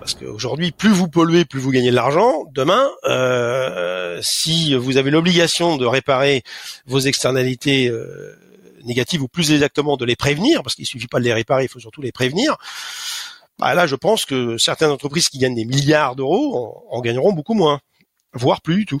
Parce qu'aujourd'hui, plus vous polluez, plus vous gagnez de l'argent. Demain, euh, si vous avez l'obligation de réparer vos externalités euh, négatives ou plus exactement de les prévenir, parce qu'il suffit pas de les réparer, il faut surtout les prévenir. Bah là, je pense que certaines entreprises qui gagnent des milliards d'euros en gagneront beaucoup moins, voire plus du tout.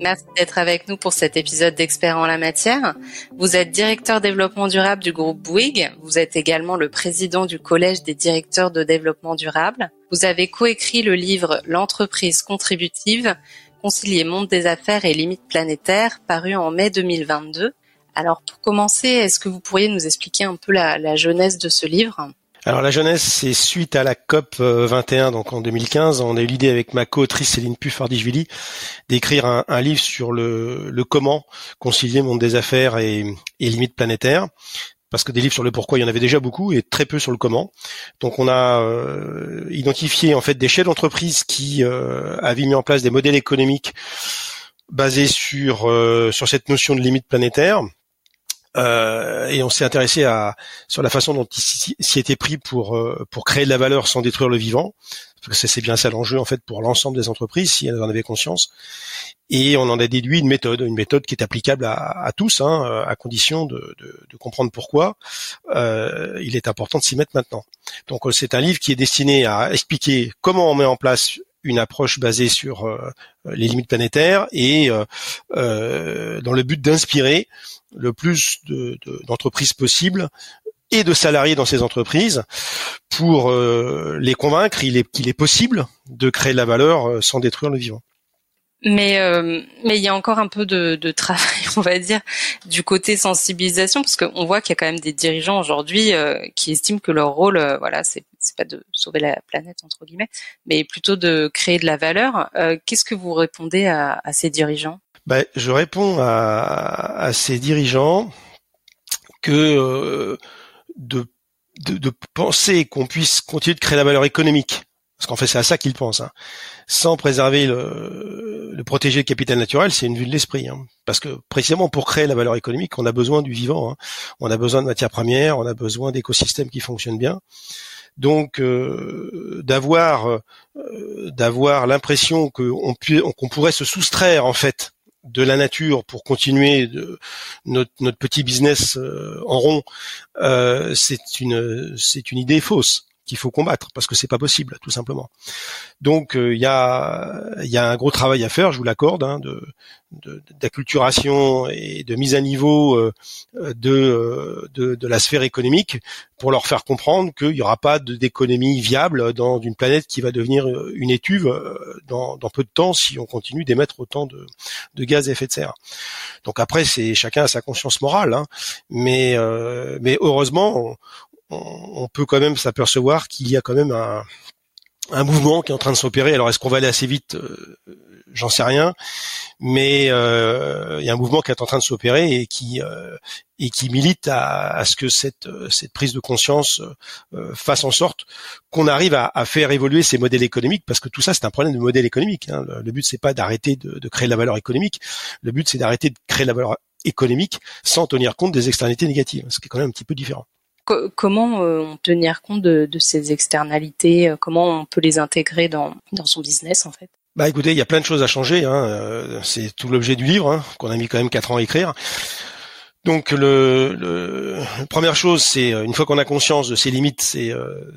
Merci d'être avec nous pour cet épisode d'Experts en la matière. Vous êtes directeur développement durable du groupe Bouygues. Vous êtes également le président du Collège des directeurs de développement durable. Vous avez coécrit le livre L'entreprise contributive, concilier monde des affaires et limites planétaires, paru en mai 2022. Alors pour commencer, est-ce que vous pourriez nous expliquer un peu la, la jeunesse de ce livre? Alors la jeunesse, c'est suite à la COP 21, donc en 2015, on a eu l'idée avec ma co-autrice Céline Puffardichvili d'écrire un, livre sur le, comment concilier monde des affaires et, et limites planétaires. Parce que des livres sur le pourquoi, il y en avait déjà beaucoup et très peu sur le comment. Donc on a euh, identifié en fait des chefs d'entreprise qui euh, avaient mis en place des modèles économiques basés sur euh, sur cette notion de limite planétaire euh, et on s'est intéressé à sur la façon dont il s'y était pris pour euh, pour créer de la valeur sans détruire le vivant. Parce que c'est bien ça l'enjeu en fait pour l'ensemble des entreprises si elles en avaient conscience. Et on en a déduit une méthode une méthode qui est applicable à, tous hein, à condition de, de, de comprendre pourquoi euh, il est important de s'y mettre maintenant. Donc c'est un livre qui est destiné à expliquer comment on met en place une approche basée sur euh, les limites planétaires et euh, euh, dans le but d'inspirer le plus d'entreprises de, possibles et de salariés dans ces entreprises pour les convaincre qu'il est, est possible de créer de la valeur sans détruire le vivant. Mais euh, mais il y a encore un peu de, de, travail, on va dire, du côté sensibilisation, parce qu'on voit qu'il y a quand même des dirigeants aujourd'hui euh, qui estiment que leur rôle, euh, voilà, c'est c'est pas de sauver la planète entre guillemets, mais plutôt de créer de la valeur. Euh, qu'est-ce que vous répondez à, ces dirigeants? Ben, je réponds à, ces dirigeants que de, de, penser qu'on puisse continuer de créer la valeur économique parce qu'en fait c'est à ça qu'ils pensent, hein. sans préserver le, le, protéger le capital naturel, c'est une vue de l'esprit. Hein. Parce que précisément pour créer la valeur économique, on a besoin du vivant, hein. on a besoin de matières premières, on a besoin d'écosystèmes qui fonctionnent bien. Donc euh, d'avoir euh, d'avoir l'impression qu'on qu'on pourrait se soustraire en fait de la nature pour continuer notre, petit business euh, en rond, c'est une c'est une idée fausse qu'il faut combattre parce que c'est pas possible tout simplement. Donc euh, il y a y a un gros travail à faire, je vous l'accorde, hein, de d'acculturation et de mise à niveau euh, de, de, de la sphère économique pour leur faire comprendre qu'il n'y aura pas d'économie viable dans une planète qui va devenir une étuve euh, dans, dans peu de temps si on continue d'émettre autant de, de gaz à effet de serre. Donc après c'est chacun a sa conscience morale, hein, mais mais heureusement peut quand même s'apercevoir qu'il y a quand même un, mouvement qui est en train de s'opérer. Alors est-ce qu'on va aller assez vite euh, J'en sais rien, mais euh, il y a un mouvement qui est en train de s'opérer et qui euh, et qui milite à, ce que cette prise de conscience fasse en sorte qu'on arrive à, faire évoluer ces modèles économiques, parce que tout ça c'est un problème de modèle économique. Hein. Le, but c'est pas d'arrêter de, de créer de la valeur économique, le but c'est d'arrêter de créer de la valeur économique sans tenir compte des externalités négatives, ce qui est quand même un petit peu différent comment euh, tenir compte de, ces externalités euh, Comment on peut les intégrer dans, son business en fait? Bah écoutez, il y a plein de choses à changer. Hein. Euh, c'est tout l'objet du livre hein, qu'on a mis quand même quatre ans à écrire. Donc le, la première chose, c'est une fois qu'on a conscience de ces limites, c'est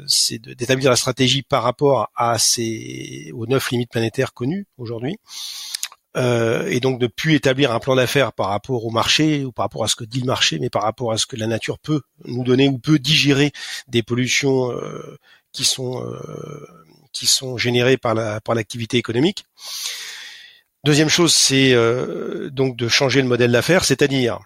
c'est d'établir la stratégie par rapport à ces aux neuf limites planétaires connues aujourd'hui. Euh, et donc de plus établir un plan d'affaires par rapport au marché ou par rapport à ce que dit le marché, mais par rapport à ce que la nature peut nous donner ou peut digérer des pollutions euh, qui sont euh, qui sont générées par la par l'activité économique. Deuxième chose, c'est donc de changer le modèle d'affaires, c'est-à-dire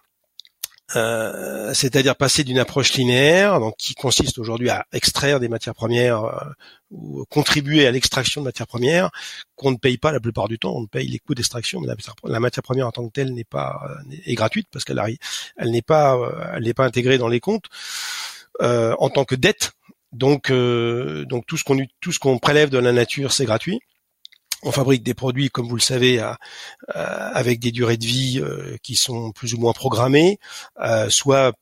Euh, c'est-à-dire passer d'une approche linéaire, donc qui consiste aujourd'hui à extraire des matières premières euh, ou contribuer à l'extraction de matières premières, qu'on ne paye pas la plupart du temps. On paye les coûts d'extraction, mais la, matière première en tant que telle n'est pas est gratuite parce qu'elle elle n'est pas, elle n'est pas intégrée dans les comptes en tant que dette. Donc, donc tout ce qu'on tout ce qu'on prélève de la nature, c'est gratuit. On fabrique des produits, comme vous le savez, avec des durées de vie euh, qui sont plus ou moins programmées, euh, soit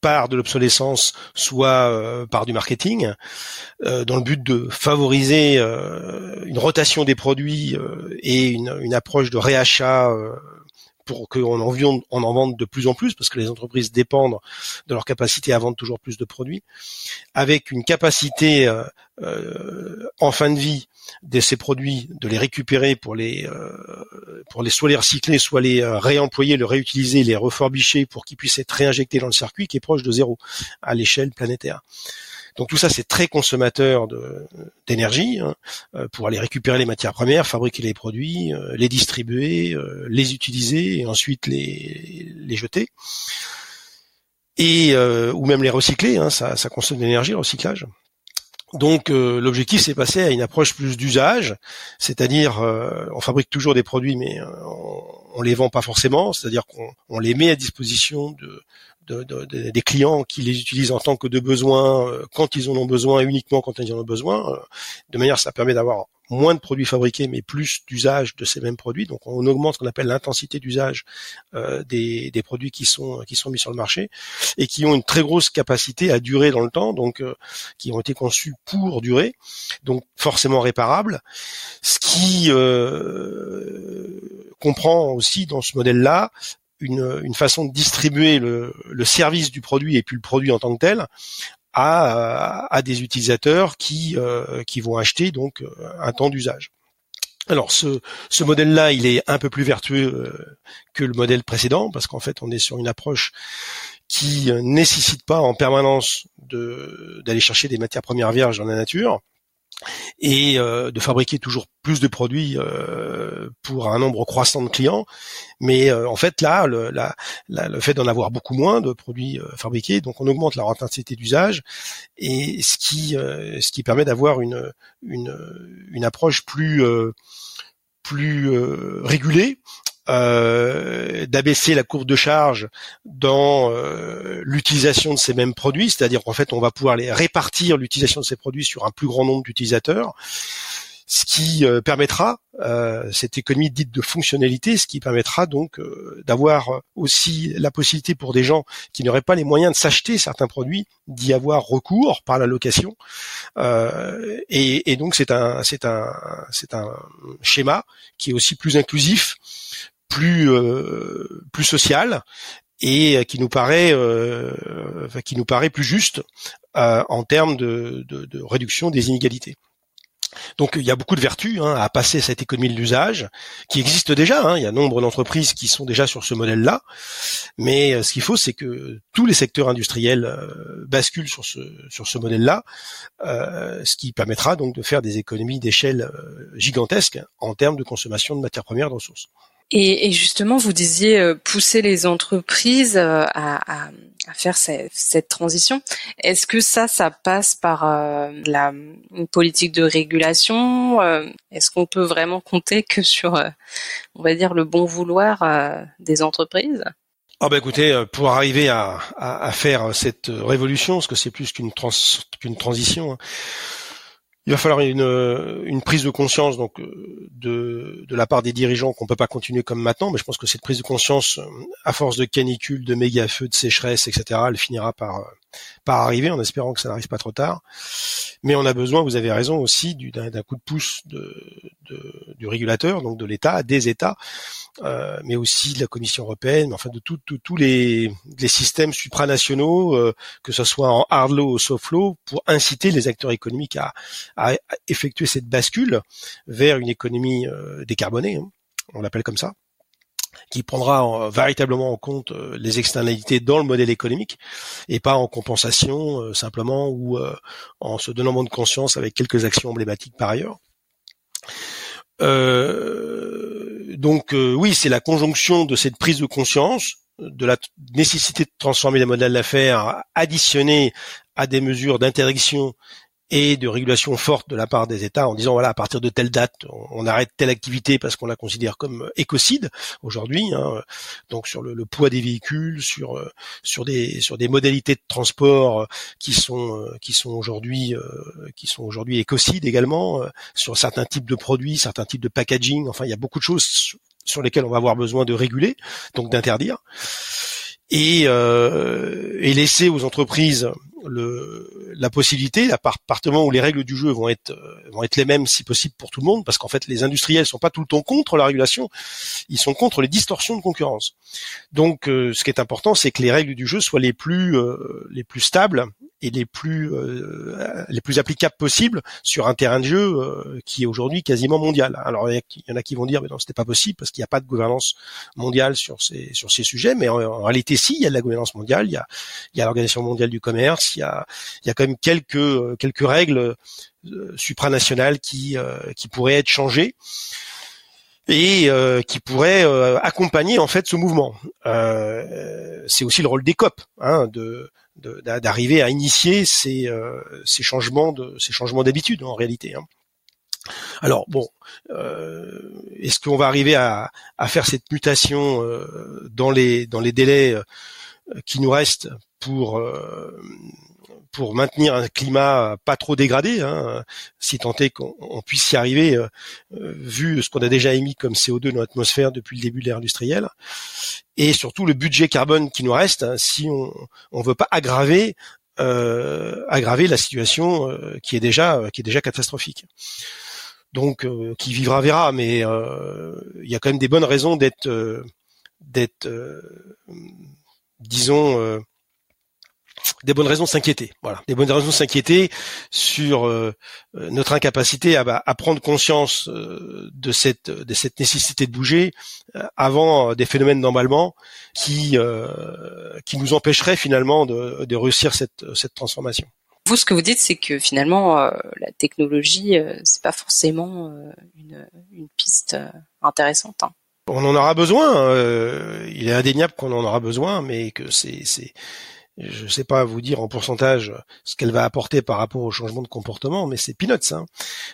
par de l'obsolescence, soit euh, par du marketing, dans le but de favoriser une rotation des produits et une, approche de réachat pour qu'on en, en vende de plus en plus, parce que les entreprises dépendent de leur capacité à vendre toujours plus de produits, avec une capacité en fin de vie de ces produits, de les récupérer pour les euh, pour les soit les recycler, soit les réemployer, les réutiliser, les reforbicher pour qu'ils puissent être réinjectés dans le circuit qui est proche de zéro à l'échelle planétaire. Donc tout ça, c'est très consommateur d'énergie hein, euh, pour aller récupérer les matières premières, fabriquer les produits, euh, les distribuer, euh, les utiliser et ensuite les, les jeter. Et ou même les recycler, hein, ça, ça consomme de l'énergie, le recyclage. Donc l'objectif c'est passer à une approche plus d'usage, c'est-à-dire on fabrique toujours des produits mais on, on les vend pas forcément, c'est-à-dire qu'on les met à disposition de, de, des clients qui les utilisent en tant que de besoin euh, quand ils en ont besoin et uniquement quand ils en ont besoin. Euh, de manière, ça permet d'avoir moins de produits fabriqués, mais plus d'usage de ces mêmes produits. Donc, on augmente ce qu'on appelle l'intensité d'usage euh, des, des, produits qui sont qui sont mis sur le marché et qui ont une très grosse capacité à durer dans le temps, donc qui ont été conçus pour durer, donc forcément réparables. Ce qui comprend aussi dans ce modèle-là une, façon de distribuer le, service du produit et puis le produit en tant que tel à, des utilisateurs qui, euh, qui vont acheter donc euh, un temps d'usage. Alors ce, ce modèle-là, il est un peu plus vertueux euh, que le modèle précédent parce qu'en fait, on est sur une approche qui nécessite pas en permanence d'aller chercher des matières premières vierges dans la nature et euh, de fabriquer toujours plus de produits euh, pour un nombre croissant de clients. Mais euh, en fait, là, le, le fait d'en avoir beaucoup moins de produits fabriqués, donc on augmente la intensité d'usage, et ce qui, ce qui permet d'avoir une, une, une approche plus plus régulée euh, d'abaisser la courbe de charge dans euh, l'utilisation de ces mêmes produits, c'est-à-dire qu'en fait on va pouvoir les répartir l'utilisation de ces produits sur un plus grand nombre d'utilisateurs, ce qui euh, permettra cette économie dite de fonctionnalité, ce qui permettra donc d'avoir aussi la possibilité pour des gens qui n'auraient pas les moyens de s'acheter certains produits d'y avoir recours par la location, et, et, donc c'est un c'est un c'est un schéma qui est aussi plus inclusif plus euh, plus social et qui nous paraît euh, qui nous paraît plus juste euh, en termes de, réduction des inégalités. Donc il y a beaucoup de vertus hein, à passer cette économie de l'usage qui existe déjà. Hein. Il y a nombre d'entreprises qui sont déjà sur ce modèle-là, mais ce qu'il faut, c'est que tous les secteurs industriels basculent sur ce sur ce modèle-là, ce qui permettra donc de faire des économies d'échelle gigantesques en termes de consommation de matières premières de ressources. Et, et, justement, vous disiez euh, pousser les entreprises euh, à, à, à faire cette, cette transition. Est-ce que ça, ça passe par euh, la, une politique de régulation Est-ce qu'on peut vraiment compter que sur, on va dire, le bon vouloir des entreprises? Ah bah écoutez, pour arriver à, à, à faire cette révolution, parce que c'est plus qu'une trans, qu'une transition, hein, il va falloir une, euh, une prise de conscience donc euh, de, la part des dirigeants qu'on peut pas continuer comme maintenant, mais je pense que cette prise de conscience, euh, à force de canicules, de méga feux, de sécheresse, etc., elle finira par arriver, en espérant que ça n'arrive pas trop tard. Mais on a besoin, vous avez raison aussi, d'un coup de pouce de, du régulateur, donc de l'État, des États, euh, mais aussi de la Commission européenne, mais enfin de tous les, les, systèmes supranationaux, euh, que ce soit en hard law ou soft law, pour inciter les acteurs économiques à, à effectuer cette bascule vers une économie euh, décarbonée, hein. on l'appelle comme ça qui prendra véritablement en compte euh, les externalités dans le modèle économique et pas en compensation euh, simplement ou euh, en se donnant de conscience avec quelques actions emblématiques par ailleurs. Donc oui, c'est la conjonction de cette prise de conscience de la nécessité de transformer les modèles d'affaires additionnés à des mesures d'interdiction et de régulation forte de la part des États en disant voilà à partir de telle date on, arrête telle activité parce qu'on la considère comme écocide aujourd'hui hein, donc sur le, poids des véhicules sur euh, sur des sur des modalités de transport euh, qui sont euh, qui sont aujourd'hui qui sont aujourd'hui écocides également sur certains types de produits certains types de packaging. Enfin il y a beaucoup de choses sur lesquelles on va avoir besoin de réguler donc d'interdire et, et laisser aux entreprises la possibilité, à partement où les règles du jeu vont être euh, vont être les mêmes si possible pour tout le monde, parce qu'en fait les industriels sont pas tout le temps contre la régulation, ils sont contre les distorsions de concurrence. Donc euh, ce qui est important, c'est que les règles du jeu soient euh, les plus stables et les plus les plus applicables possibles sur un terrain de jeu qui est aujourd'hui quasiment mondial. Alors il y en a qui vont dire mais non c'était pas possible parce qu'il n'y a pas de gouvernance mondiale sur ces sur ces sujets, mais en, réalité si il y a de la gouvernance mondiale, il y a il y a l'organisation mondiale du commerce, il y a il y a quand même quelques euh, quelques règles euh, supranationales qui euh, qui pourraient être changées et qui pourraient accompagner en fait ce mouvement. c'est aussi le rôle des COP hein, de d'arriver à initier ces, ces changements de ces changements d'habitude en réalité. Hein. Alors bon, est-ce qu'on va arriver à, à, faire cette mutation dans les dans les délais qui nous restent pour pour maintenir un climat pas trop dégradé, hein, si tant est qu'on puisse y arriver, euh, euh, vu ce qu'on a déjà émis comme CO2 dans l'atmosphère depuis le début de l'ère industrielle, et surtout le budget carbone qui nous reste, hein, si on ne veut pas aggraver euh, aggraver la situation qui est déjà qui est déjà catastrophique. Donc, qui vivra verra, mais il y a quand même des bonnes raisons d'être d'être disons des bonnes raisons de s'inquiéter. Voilà, des bonnes raisons de s'inquiéter sur euh, euh, notre incapacité à, bah, à, prendre conscience euh, de cette de cette nécessité de bouger avant des phénomènes d'emballement qui qui nous empêcheraient finalement de, de réussir cette cette transformation. Vous, ce que vous dites, c'est que finalement, la technologie, c'est pas forcément une, une piste intéressante. Hein. On en aura besoin. il est indéniable qu'on en aura besoin, mais que c'est je ne sais pas vous dire en pourcentage ce qu'elle va apporter par rapport au changement de comportement, mais c'est peanuts. Hein.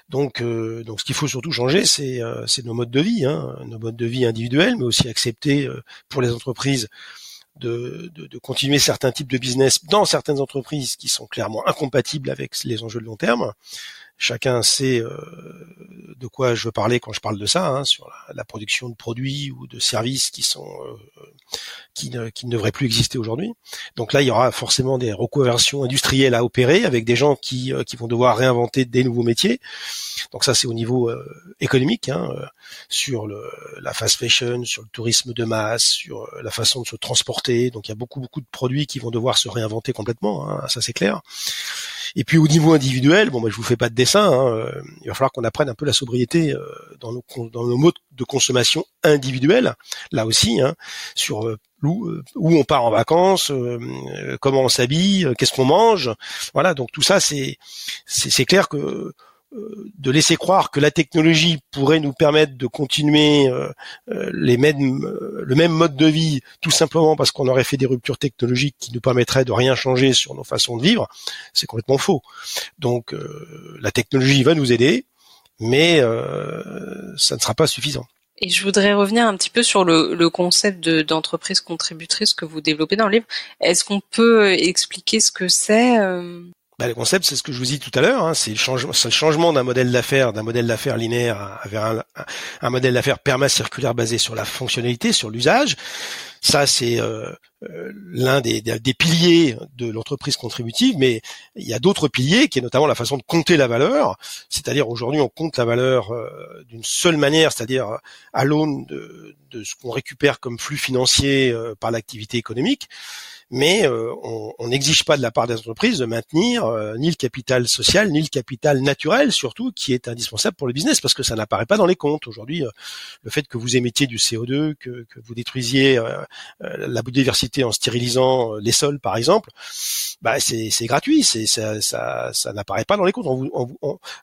Donc, euh, donc ce qu'il faut surtout changer, c'est euh, nos modes de vie, hein, nos modes de vie individuels, mais aussi accepter euh, pour les entreprises de, continuer certains types de business dans certaines entreprises qui sont clairement incompatibles avec les enjeux de long terme. Chacun sait euh, de quoi je veux parler quand je parle de ça, hein, sur la, production de produits ou de services qui sont euh, qui, ne, qui ne devraient plus exister aujourd'hui. Donc là, il y aura forcément des reconversions industrielles à opérer avec des gens qui, euh, qui vont devoir réinventer des nouveaux métiers. Donc ça, c'est au niveau économique, hein, sur le, la fast fashion, sur le tourisme de masse, sur la façon de se transporter. Donc il y a beaucoup beaucoup de produits qui vont devoir se réinventer complètement. Hein, ça c'est clair. Et puis au niveau individuel, bon, bah, je vous fais pas de dessin. Hein, euh, il va falloir qu'on apprenne un peu la sobriété euh, dans nos dans nos modes de consommation individuels. Là aussi, hein, sur euh, où, où, on part en vacances, comment on s'habille, qu'est-ce qu'on mange. Voilà, donc tout ça, c'est c'est clair que de laisser croire que la technologie pourrait nous permettre de continuer euh, euh, les mêmes, euh, le même mode de vie tout simplement parce qu'on aurait fait des ruptures technologiques qui nous permettraient de rien changer sur nos façons de vivre, c'est complètement faux. Donc la technologie va nous aider, mais ça ne sera pas suffisant. Et je voudrais revenir un petit peu sur le, le concept d'entreprise contributrice que vous développez dans le livre. Est-ce qu'on peut expliquer ce que c'est bah, le concept, c'est ce que je vous dis tout à l'heure, hein, c'est le changement, d'un modèle d'affaires, d'un modèle d'affaires linéaire vers un, un modèle d'affaires perma-circulaire basé sur la fonctionnalité, sur l'usage. Ça, c'est euh, euh, l'un des, des, piliers de l'entreprise contributive, mais il y a d'autres piliers, qui est notamment la façon de compter la valeur. C'est-à-dire aujourd'hui, on compte la valeur euh, d'une seule manière, c'est-à-dire à l'aune de, de, ce qu'on récupère comme flux financier par l'activité économique mais euh, on n'exige pas de la part des entreprises de maintenir euh, ni le capital social ni le capital naturel surtout qui est indispensable pour le business parce que ça n'apparaît pas dans les comptes aujourd'hui. Euh, le fait que vous émettiez du CO2, que, que vous détruisiez la biodiversité en stérilisant les sols par exemple, bah c'est gratuit, c'est ça, ça, ça n'apparaît pas dans les comptes.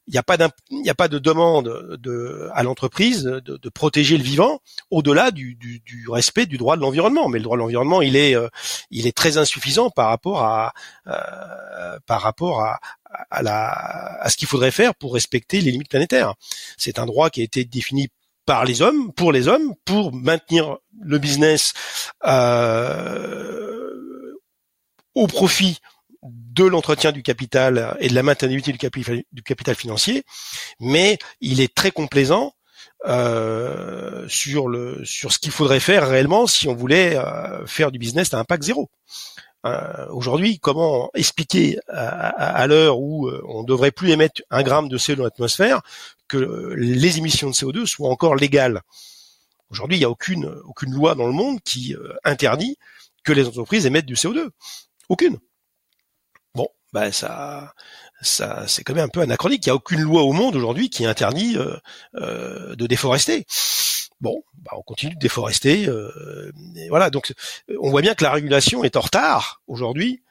Il n'y a pas a pas de demande de à l'entreprise de, de, protéger le vivant au-delà du, du, du, respect du droit de l'environnement. Mais le droit de l'environnement, il est euh, il est très insuffisant par rapport à euh, par rapport à, à, la, à ce qu'il faudrait faire pour respecter les limites planétaires. C'est un droit qui a été défini par les hommes, pour les hommes, pour maintenir le business euh, au profit de l'entretien du capital et de la maintenabilité du capital, financier, mais il est très complaisant euh, sur le sur ce qu'il faudrait faire réellement si on voulait euh, faire du business à impact zéro. Euh, aujourd'hui, comment expliquer à, l'heure où euh, on devrait plus émettre un gramme de CO2 dans l'atmosphère que les émissions de CO2 soient encore légales? Aujourd'hui, il n'y a aucune aucune loi dans le monde qui euh, interdit que les entreprises émettent du CO2. Aucune. Bon, ça, ça, c'est quand même un peu anachronique. Il n'y a aucune loi au monde aujourd'hui qui interdit de déforester. Bon, bah on continue de déforester. Euh, voilà, donc on voit bien que la régulation est en retard aujourd'hui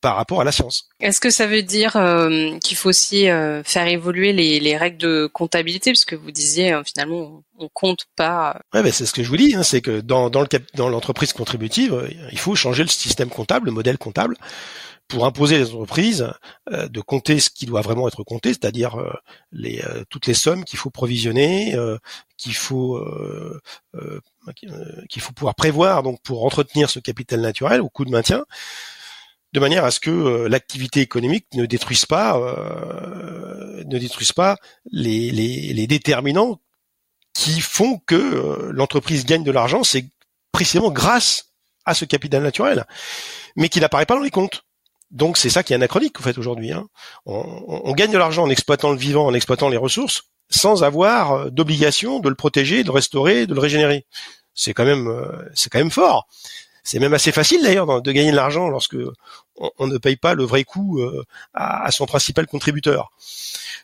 par rapport à la science. Est-ce que ça veut dire euh, qu'il faut aussi euh, faire évoluer les, règles de comptabilité, parce que vous disiez finalement on, compte pas. Ouais, ben c'est ce que je vous dis, hein, c'est que dans, dans le dans l'entreprise contributive, il faut changer le système comptable, le modèle comptable, pour imposer les entreprises euh, de compter ce qui doit vraiment être compté, c'est-à-dire euh, euh, toutes les sommes qu'il faut provisionner, qu'il faut qu'il faut pouvoir prévoir donc pour entretenir ce capital naturel au coût de maintien, de manière à ce que l'activité économique ne détruise pas ne détruise pas les, les déterminants qui font que l'entreprise gagne de l'argent, c'est précisément grâce à ce capital naturel, mais qui n'apparaît pas dans les comptes. Donc c'est ça qui est anachronique en fait aujourd'hui. Hein. On, gagne de l'argent en exploitant le vivant, en exploitant les ressources, sans avoir euh, d'obligation de le protéger, de le restaurer, de le régénérer. C'est quand même euh, c'est quand même fort. C'est même assez facile d'ailleurs de gagner de l'argent lorsque on, ne paye pas le vrai coût euh, à, son principal contributeur.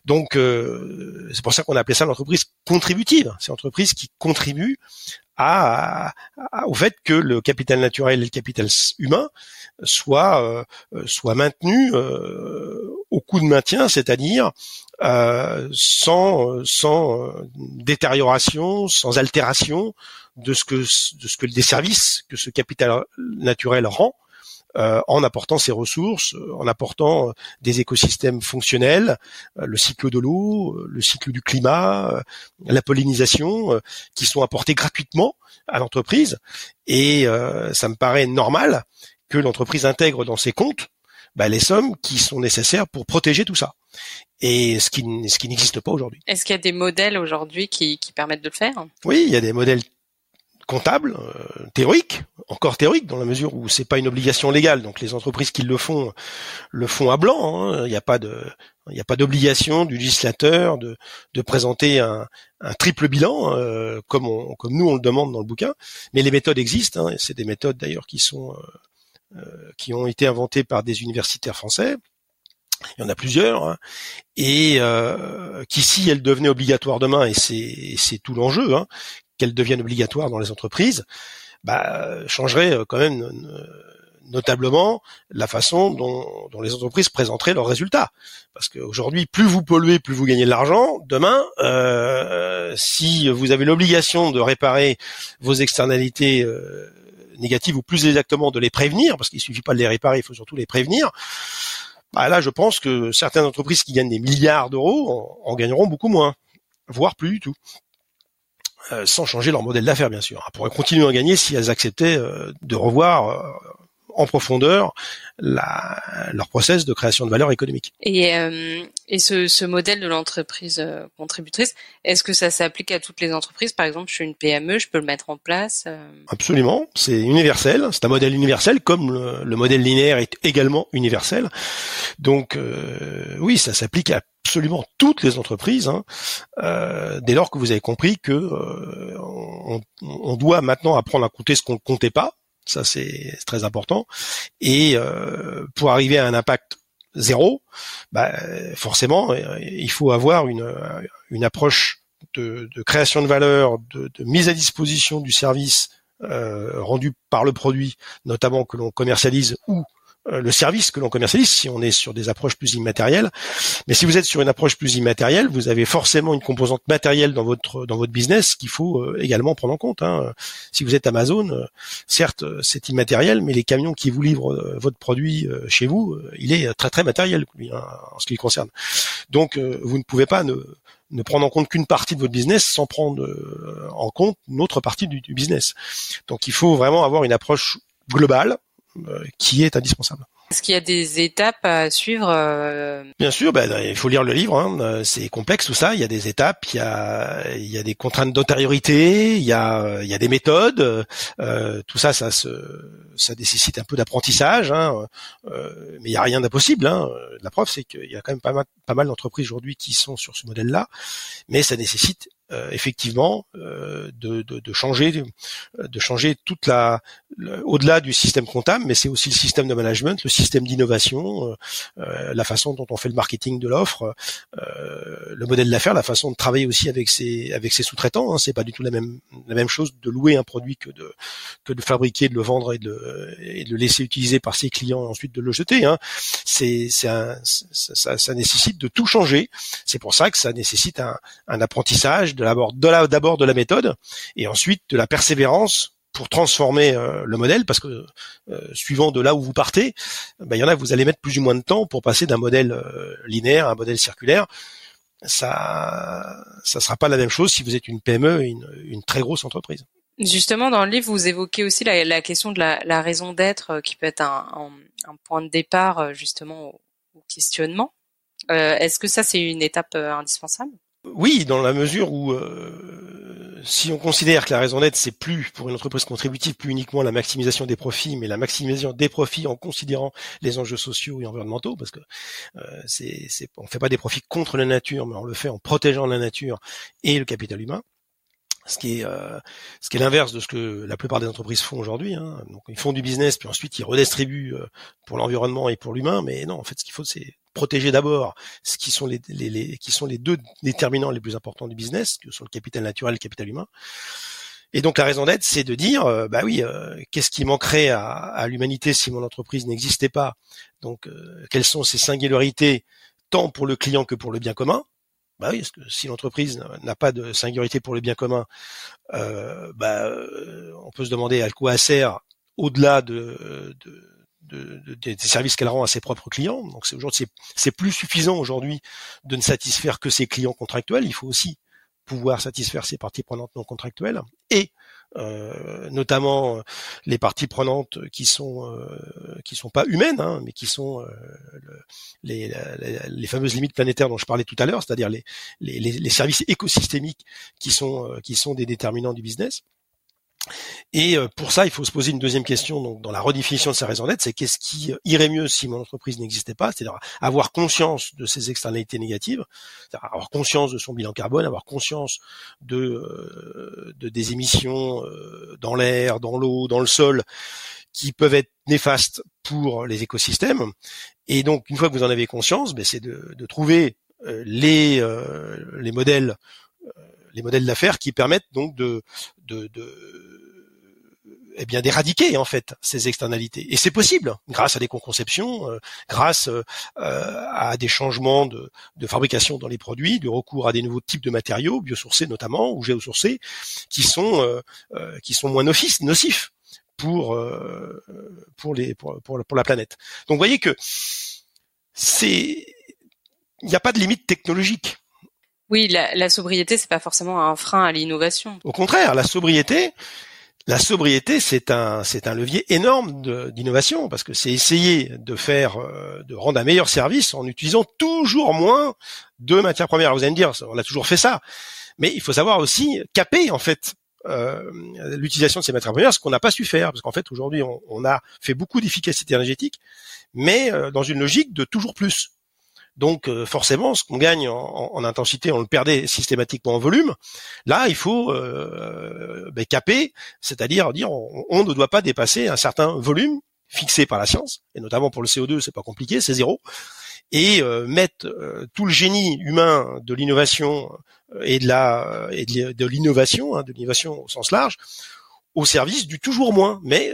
Donc c'est pour ça qu'on a appelé ça l'entreprise contributive. C'est l'entreprise qui contribue à, au fait que le capital naturel et le capital humain soient euh, soient maintenus euh, au coût de maintien, c'est-à-dire euh, sans sans détérioration, sans altération de ce que de ce que des services que ce capital naturel rend euh, en apportant ses ressources, euh, en apportant euh, des écosystèmes fonctionnels, le cycle de l'eau, le cycle du climat, la pollinisation, qui sont apportés gratuitement à l'entreprise. Et ça me paraît normal que l'entreprise intègre dans ses comptes bah, les sommes qui sont nécessaires pour protéger tout ça. Et ce qui, ce qui n'existe pas aujourd'hui. Est-ce qu'il y a des modèles aujourd'hui qui, qui permettent de le faire? Oui, il y a des modèles comptable, euh, théorique, encore théorique dans la mesure où c'est pas une obligation légale. Donc les entreprises qui le font le font à blanc. Hein. Il n'y a pas de il n'y a pas d'obligation du législateur de, de présenter un, un triple bilan euh, comme, on, comme nous on le demande dans le bouquin. Mais les méthodes existent. Hein, c'est des méthodes d'ailleurs qui sont euh, qui ont été inventées par des universitaires français. Il y en a plusieurs, hein, et euh, qui si elles devenaient obligatoires demain, et c'est tout l'enjeu, hein, qu'elles deviennent obligatoires dans les entreprises, bah, changerait euh, quand même euh, notablement la façon dont, les entreprises présenteraient leurs résultats. Parce qu'aujourd'hui, plus vous polluez, plus vous gagnez de l'argent. Demain, euh, si vous avez l'obligation de réparer vos externalités négatives ou plus exactement de les prévenir, parce qu'il suffit pas de les réparer, il faut surtout les prévenir. Bah là, je pense que certaines entreprises qui gagnent des milliards d'euros en gagneront beaucoup moins, voire plus du tout. Euh, sans changer leur modèle d'affaires bien sûr. Elles pourraient continuer à gagner si elles acceptaient euh, de revoir euh, en profondeur la, leur process de création de valeur économique. Et, et ce, ce, modèle de l'entreprise contributrice, est-ce que ça s'applique à toutes les entreprises? Par exemple, je suis une PME, je peux le mettre en place Absolument, c'est universel. C'est un modèle universel, comme le, le, modèle linéaire est également universel. Donc oui, ça s'applique à absolument toutes les entreprises, hein, euh, dès lors que vous avez compris que euh, on, doit maintenant apprendre à compter ce qu'on ne comptait pas, ça c'est très important, et euh, pour arriver à un impact zéro, bah, forcément il faut avoir une, approche de, création de valeur, de, de, mise à disposition du service rendu par le produit, notamment que l'on commercialise ou le service que l'on commercialise si on est sur des approches plus immatérielles. Mais si vous êtes sur une approche plus immatérielle, vous avez forcément une composante matérielle dans votre dans votre business qu'il faut euh, également prendre en compte. Hein. Si vous êtes Amazon, euh, certes c'est immatériel, mais les camions qui vous livrent votre produit chez vous, il est très très matériel hein, en ce qui le concerne. Donc vous ne pouvez pas ne, ne prendre en compte qu'une partie de votre business sans prendre en compte une autre partie du, du business. Donc il faut vraiment avoir une approche globale euh, qui est indispensable. Est-ce qu'il y a des étapes à suivre euh, Bien sûr, ben, il faut lire le livre. Hein. Euh, c'est complexe tout ça. Il y a des étapes, il y a, il y a des contraintes d'antériorité, il y a, il y a des méthodes. Euh, tout ça, ça se, ça nécessite un peu d'apprentissage, hein. euh, mais il y a rien d'impossible. Hein. La preuve, c'est qu'il y a quand même pas mal, pas mal d'entreprises aujourd'hui qui sont sur ce modèle-là, mais ça nécessite euh, effectivement euh, de, de, de, changer de changer toute la au-delà du système comptable mais c'est aussi le système de management le système d'innovation euh, la façon dont on fait le marketing de l'offre le modèle d'affaires la façon de travailler aussi avec ses avec ses sous-traitants hein, c'est pas du tout la même la même chose de louer un produit que de que de fabriquer de le vendre et de et de le laisser utiliser par ses clients et ensuite de le jeter hein. c'est ça, ça, nécessite de tout changer c'est pour ça que ça nécessite un, un apprentissage d'abord de la méthode et ensuite de la persévérance pour transformer euh, le modèle parce que euh, suivant de là où vous partez, ben, il y en a vous allez mettre plus ou moins de temps pour passer d'un modèle euh, linéaire à un modèle circulaire. Ça ça sera pas la même chose si vous êtes une PME et une, très grosse entreprise. Justement, dans le livre, vous évoquez aussi la, question de la, raison d'être qui peut être un, point de départ justement au, au questionnement. Est-ce que ça, c'est une étape indispensable? Oui, dans la mesure où euh, si on considère que la raison d'être c'est plus pour une entreprise contributive plus uniquement la maximisation des profits, mais la maximisation des profits en considérant les enjeux sociaux et environnementaux, parce que euh, c'est, on fait pas des profits contre la nature, mais on le fait en protégeant la nature et le capital humain ce qui est euh, l'inverse de ce que la plupart des entreprises font aujourd'hui. Hein. Donc ils font du business puis ensuite ils redistribuent euh, pour l'environnement et pour l'humain, mais non, en fait ce qu'il faut c'est protéger d'abord ce qui sont les, qui sont les deux déterminants les plus importants du business, que sont le capital naturel et le capital humain. Et donc la raison d'être, c'est de dire, euh, bah oui, euh, qu'est-ce qui manquerait à, l'humanité si mon entreprise n'existait pas? Donc euh, quelles sont ses singularités tant pour le client que pour le bien commun? Bah oui, parce que si l'entreprise n'a pas de singularité pour le bien commun, bah, on peut se demander à quoi sert au-delà de, de des services qu'elle rend à ses propres clients. Donc c'est aujourd'hui c'est plus suffisant aujourd'hui de ne satisfaire que ses clients contractuels. Il faut aussi pouvoir satisfaire ses parties prenantes non contractuelles et euh, notamment les parties prenantes qui sont euh, qui sont pas humaines, hein, mais qui sont euh, les, fameuses limites planétaires dont je parlais tout à l'heure, c'est-à-dire les, les, les, services écosystémiques qui sont qui sont des déterminants du business. Et euh, pour ça, il faut se poser une deuxième question donc dans la redéfinition de sa raison d'être, c'est qu'est-ce qui irait mieux si mon entreprise n'existait pas, c'est-à-dire avoir conscience de ses externalités négatives, avoir conscience de son bilan carbone, avoir conscience de, euh, de des émissions euh, dans l'air, dans l'eau, dans le sol, qui peuvent être néfastes pour les écosystèmes. Et donc, une fois que vous en avez conscience, ben, c'est de, de, trouver les, les modèles les modèles d'affaires qui permettent donc de, de, eh bien d'éradiquer en fait ces externalités. Et c'est possible grâce à des conceptions, euh, grâce euh, à des changements de, de, fabrication dans les produits, du recours à des nouveaux types de matériaux, biosourcés notamment ou géosourcés, qui sont euh, qui sont moins nocifs, nocifs pour pour les pour, pour, pour la planète. Donc vous voyez que c'est il n'y a pas de limite technologique. Oui, la, la sobriété, c'est pas forcément un frein à l'innovation. Au contraire, la sobriété, la sobriété, c'est un, c'est un levier énorme d'innovation parce que c'est essayer de faire, euh, de rendre un meilleur service en utilisant toujours moins de matières premières. Vous allez me dire, on a toujours fait ça, mais il faut savoir aussi caper en fait euh, l'utilisation de ces matières premières, ce qu'on n'a pas su faire, parce qu'en fait aujourd'hui on, a fait beaucoup d'efficacité énergétique, mais euh, dans une logique de toujours plus. Donc euh, forcément, ce qu'on gagne en, intensité, on le perdait systématiquement en volume. Là, il faut euh, ben, caper, c'est-à-dire dire on, ne doit pas dépasser un certain volume fixé par la science, et notamment pour le CO2, c'est pas compliqué, c'est zéro, et euh, mettre tout le génie humain de l'innovation et de la et de l'innovation, hein, de l'innovation au sens large, au service du toujours moins. Mais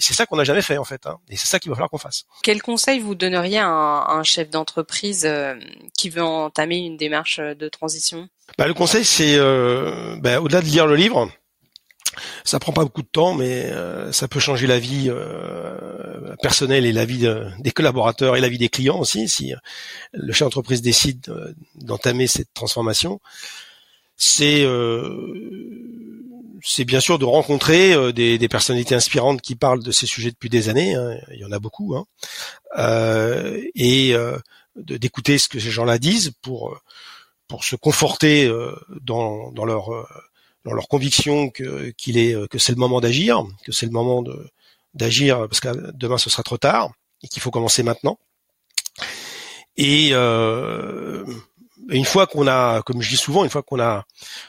c'est ça qu'on n'a jamais fait en fait, hein. et c'est ça qu'il va falloir qu'on fasse. Quel conseil vous donneriez à un, chef d'entreprise euh, qui veut entamer une démarche de transition? Bah, Le conseil, c'est euh, bah, au-delà de lire le livre, ça prend pas beaucoup de temps, mais euh, ça peut changer la vie euh, personnelle et la vie des collaborateurs et la vie des clients aussi. Si le chef d'entreprise décide d'entamer cette transformation, c'est c'est bien sûr de rencontrer euh, des, des, personnalités inspirantes qui parlent de ces sujets depuis des années. Hein. il y en a beaucoup, hein. euh, et euh, d'écouter ce que ces gens-là disent pour pour se conforter euh, dans, dans leur dans leur conviction que qu'il est que c'est le moment d'agir, que c'est le moment de d'agir parce que demain ce sera trop tard et qu'il faut commencer maintenant. Et une fois qu'on a, comme je dis souvent, une fois qu'on a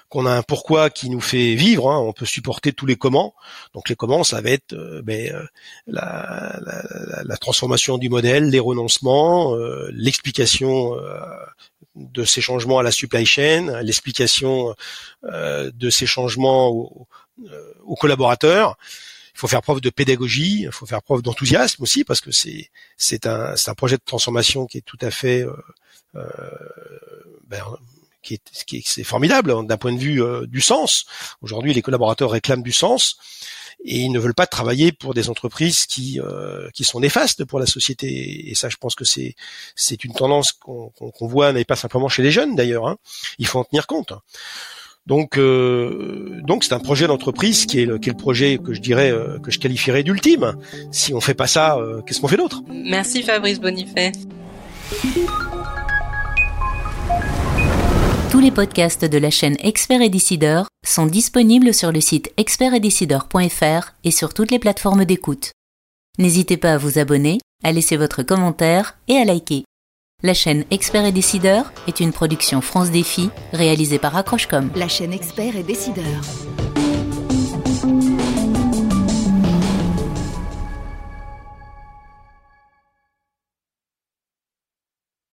qu'on a un pourquoi qui nous fait vivre, hein, on peut supporter tous les comment. Donc les comment, ça va être euh, ben, euh, la, la, la, transformation du modèle, les renoncements, euh, l'explication de ces changements à la supply chain, l'explication de ces changements aux, aux collaborateurs il faut faire preuve de pédagogie, il faut faire preuve d'enthousiasme aussi parce que c'est c'est un c'est un projet de transformation qui est tout à fait euh, ben, qui est, qui c'est formidable hein, d'un point de vue euh, du sens. Aujourd'hui, les collaborateurs réclament du sens et ils ne veulent pas travailler pour des entreprises qui euh, qui sont néfastes pour la société. Et ça, je pense que c'est c'est une tendance qu'on voit, mais pas simplement chez les jeunes d'ailleurs. Hein. Il faut en tenir compte. Donc euh, donc c'est un projet d'entreprise qui est le qui est le projet que je dirais que je qualifierais d'ultime. Si on fait pas ça, qu'est-ce qu'on fait d'autre? Merci Fabrice Bonifay. Tous les podcasts de la chaîne Expert et Décideur sont disponibles sur le site expertetdecideur.fr et sur toutes les plateformes d'écoute. N'hésitez pas à vous abonner, à laisser votre commentaire et à liker. La chaîne Expert et Décideur est une production France Défi réalisée par Accrochecom. La chaîne Expert et Décideur.